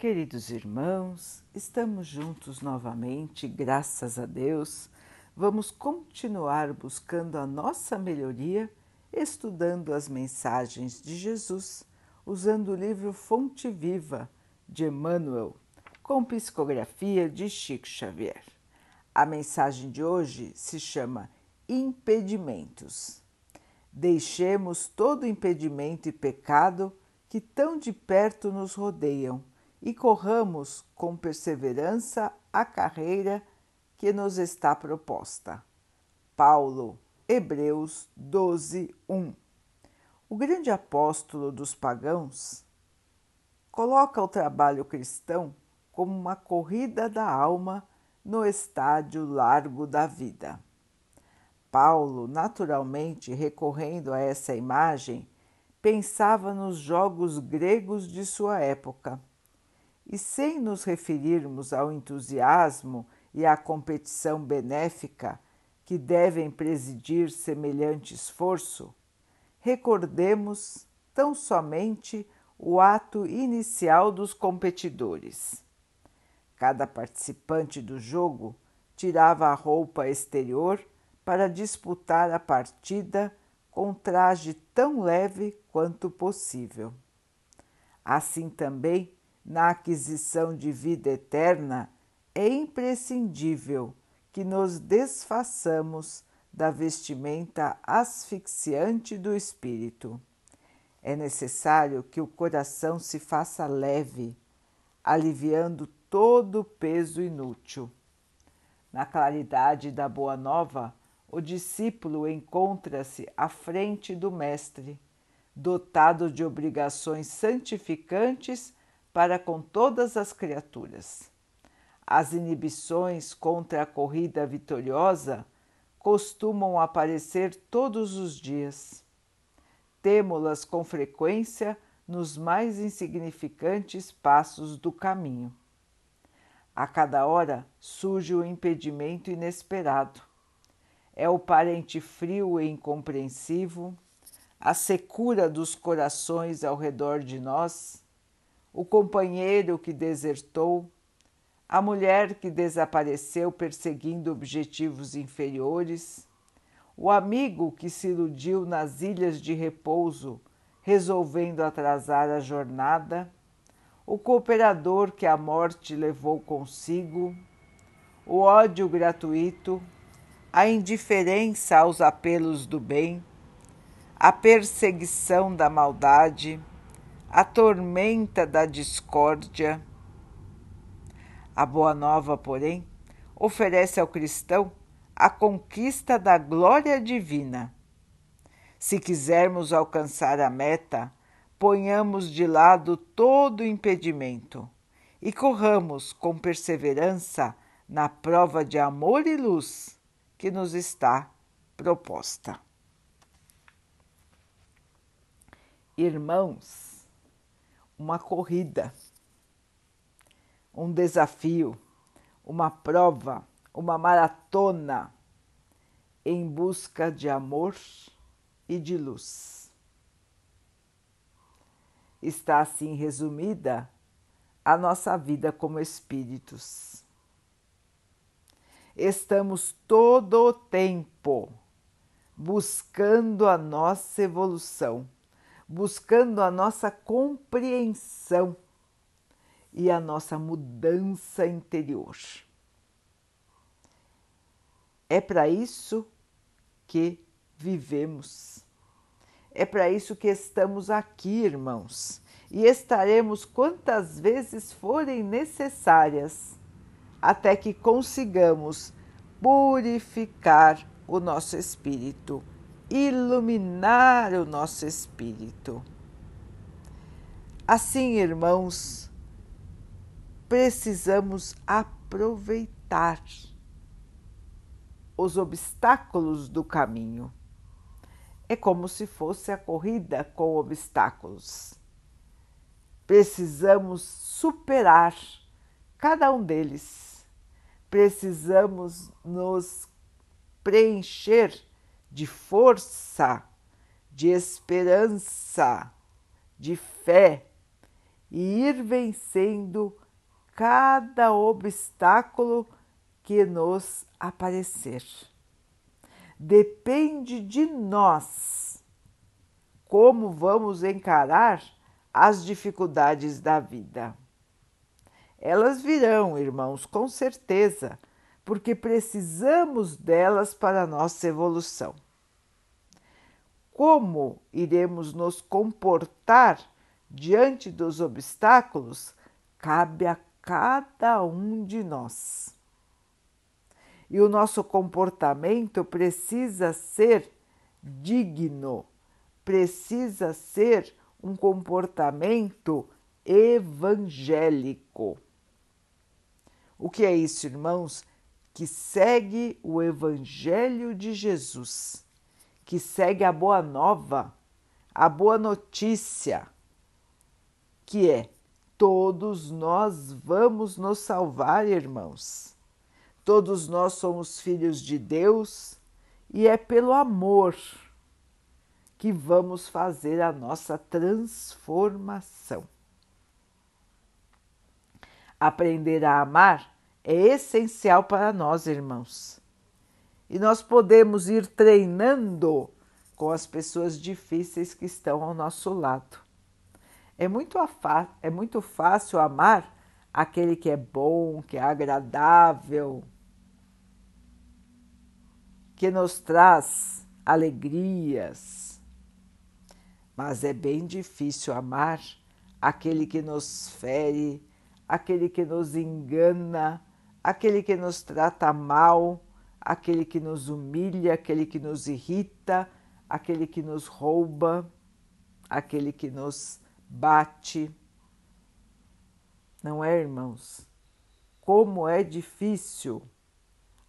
Queridos irmãos, estamos juntos novamente, graças a Deus. Vamos continuar buscando a nossa melhoria, estudando as mensagens de Jesus, usando o livro Fonte Viva de Emmanuel, com psicografia de Chico Xavier. A mensagem de hoje se chama Impedimentos. Deixemos todo impedimento e pecado que tão de perto nos rodeiam e corramos com perseverança a carreira que nos está proposta. Paulo, Hebreus 12, 1. O grande apóstolo dos pagãos coloca o trabalho cristão como uma corrida da alma no estádio largo da vida. Paulo, naturalmente recorrendo a essa imagem, pensava nos jogos gregos de sua época e sem nos referirmos ao entusiasmo e à competição benéfica que devem presidir semelhante esforço, recordemos tão somente o ato inicial dos competidores. Cada participante do jogo tirava a roupa exterior para disputar a partida com traje tão leve quanto possível. Assim também na aquisição de vida eterna, é imprescindível que nos desfaçamos da vestimenta asfixiante do espírito. É necessário que o coração se faça leve, aliviando todo o peso inútil. Na claridade da Boa Nova, o discípulo encontra-se à frente do Mestre, dotado de obrigações santificantes para com todas as criaturas. As inibições contra a corrida vitoriosa costumam aparecer todos os dias. Temo-las com frequência nos mais insignificantes passos do caminho. A cada hora surge o um impedimento inesperado. É o parente frio e incompreensivo, a secura dos corações ao redor de nós, o companheiro que desertou, a mulher que desapareceu perseguindo objetivos inferiores, o amigo que se iludiu nas ilhas de repouso, resolvendo atrasar a jornada, o cooperador que a morte levou consigo, o ódio gratuito, a indiferença aos apelos do bem, a perseguição da maldade, a tormenta da discórdia. A Boa Nova, porém, oferece ao cristão a conquista da glória divina. Se quisermos alcançar a meta, ponhamos de lado todo impedimento e corramos com perseverança na prova de amor e luz que nos está proposta. Irmãos, uma corrida, um desafio, uma prova, uma maratona em busca de amor e de luz. Está assim resumida a nossa vida como espíritos. Estamos todo o tempo buscando a nossa evolução buscando a nossa compreensão e a nossa mudança interior. É para isso que vivemos. É para isso que estamos aqui, irmãos, e estaremos quantas vezes forem necessárias até que consigamos purificar o nosso espírito iluminar o nosso espírito. Assim, irmãos, precisamos aproveitar os obstáculos do caminho. É como se fosse a corrida com obstáculos. Precisamos superar cada um deles. Precisamos nos preencher de força, de esperança, de fé e ir vencendo cada obstáculo que nos aparecer. Depende de nós como vamos encarar as dificuldades da vida. Elas virão, irmãos, com certeza, porque precisamos delas para a nossa evolução. Como iremos nos comportar diante dos obstáculos cabe a cada um de nós. E o nosso comportamento precisa ser digno, precisa ser um comportamento evangélico. O que é isso, irmãos? Que segue o Evangelho de Jesus, que segue a boa nova, a boa notícia, que é: todos nós vamos nos salvar, irmãos. Todos nós somos filhos de Deus e é pelo amor que vamos fazer a nossa transformação. Aprender a amar é essencial para nós, irmãos. E nós podemos ir treinando com as pessoas difíceis que estão ao nosso lado. É muito, é muito fácil amar aquele que é bom, que é agradável, que nos traz alegrias. Mas é bem difícil amar aquele que nos fere, aquele que nos engana, aquele que nos trata mal, aquele que nos humilha, aquele que nos irrita, aquele que nos rouba, aquele que nos bate. Não é, irmãos? Como é difícil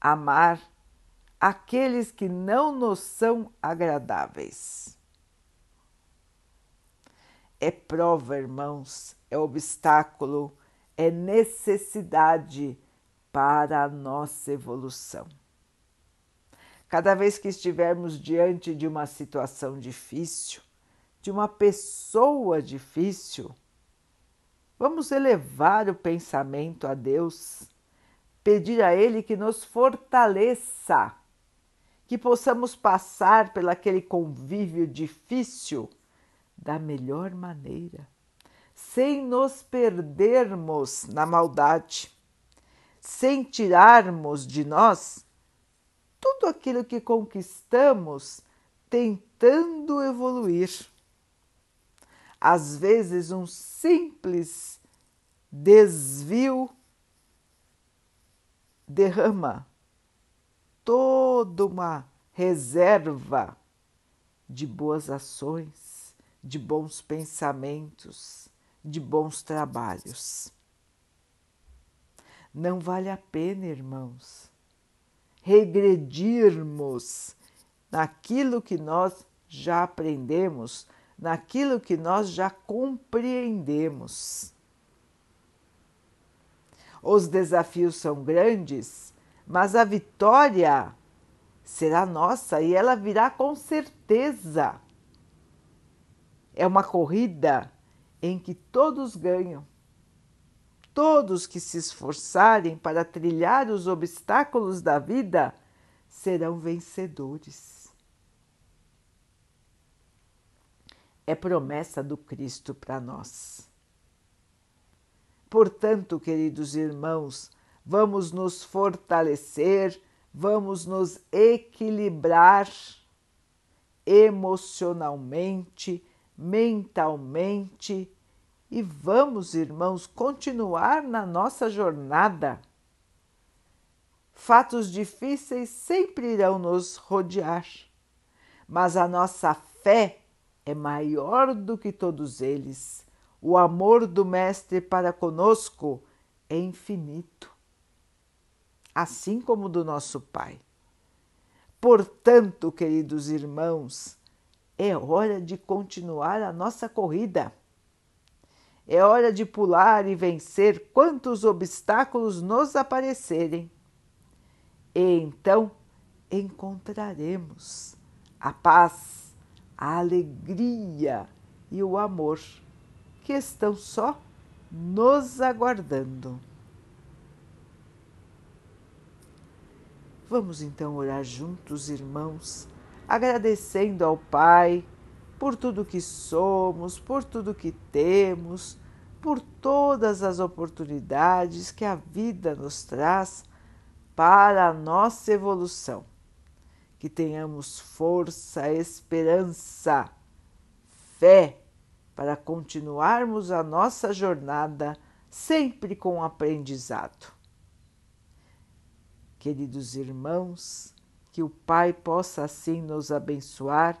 amar aqueles que não nos são agradáveis. É prova, irmãos, é obstáculo é necessidade para a nossa evolução. Cada vez que estivermos diante de uma situação difícil, de uma pessoa difícil, vamos elevar o pensamento a Deus, pedir a Ele que nos fortaleça, que possamos passar pelaquele convívio difícil da melhor maneira sem nos perdermos na maldade, sem tirarmos de nós tudo aquilo que conquistamos tentando evoluir. Às vezes, um simples desvio derrama toda uma reserva de boas ações, de bons pensamentos, de bons trabalhos. Não vale a pena, irmãos, regredirmos naquilo que nós já aprendemos, naquilo que nós já compreendemos. Os desafios são grandes, mas a vitória será nossa e ela virá com certeza. É uma corrida em que todos ganham. Todos que se esforçarem para trilhar os obstáculos da vida serão vencedores. É promessa do Cristo para nós. Portanto, queridos irmãos, vamos nos fortalecer, vamos nos equilibrar emocionalmente, mentalmente e vamos, irmãos, continuar na nossa jornada. Fatos difíceis sempre irão nos rodear, mas a nossa fé é maior do que todos eles. O amor do Mestre para conosco é infinito, assim como do nosso Pai. Portanto, queridos irmãos, é hora de continuar a nossa corrida. É hora de pular e vencer quantos obstáculos nos aparecerem. E então encontraremos a paz, a alegria e o amor que estão só nos aguardando. Vamos então orar juntos, irmãos, agradecendo ao Pai por tudo que somos, por tudo que temos, por todas as oportunidades que a vida nos traz para a nossa evolução. Que tenhamos força, esperança, fé para continuarmos a nossa jornada sempre com aprendizado. Queridos irmãos, que o Pai possa assim nos abençoar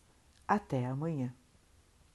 Até amanhã.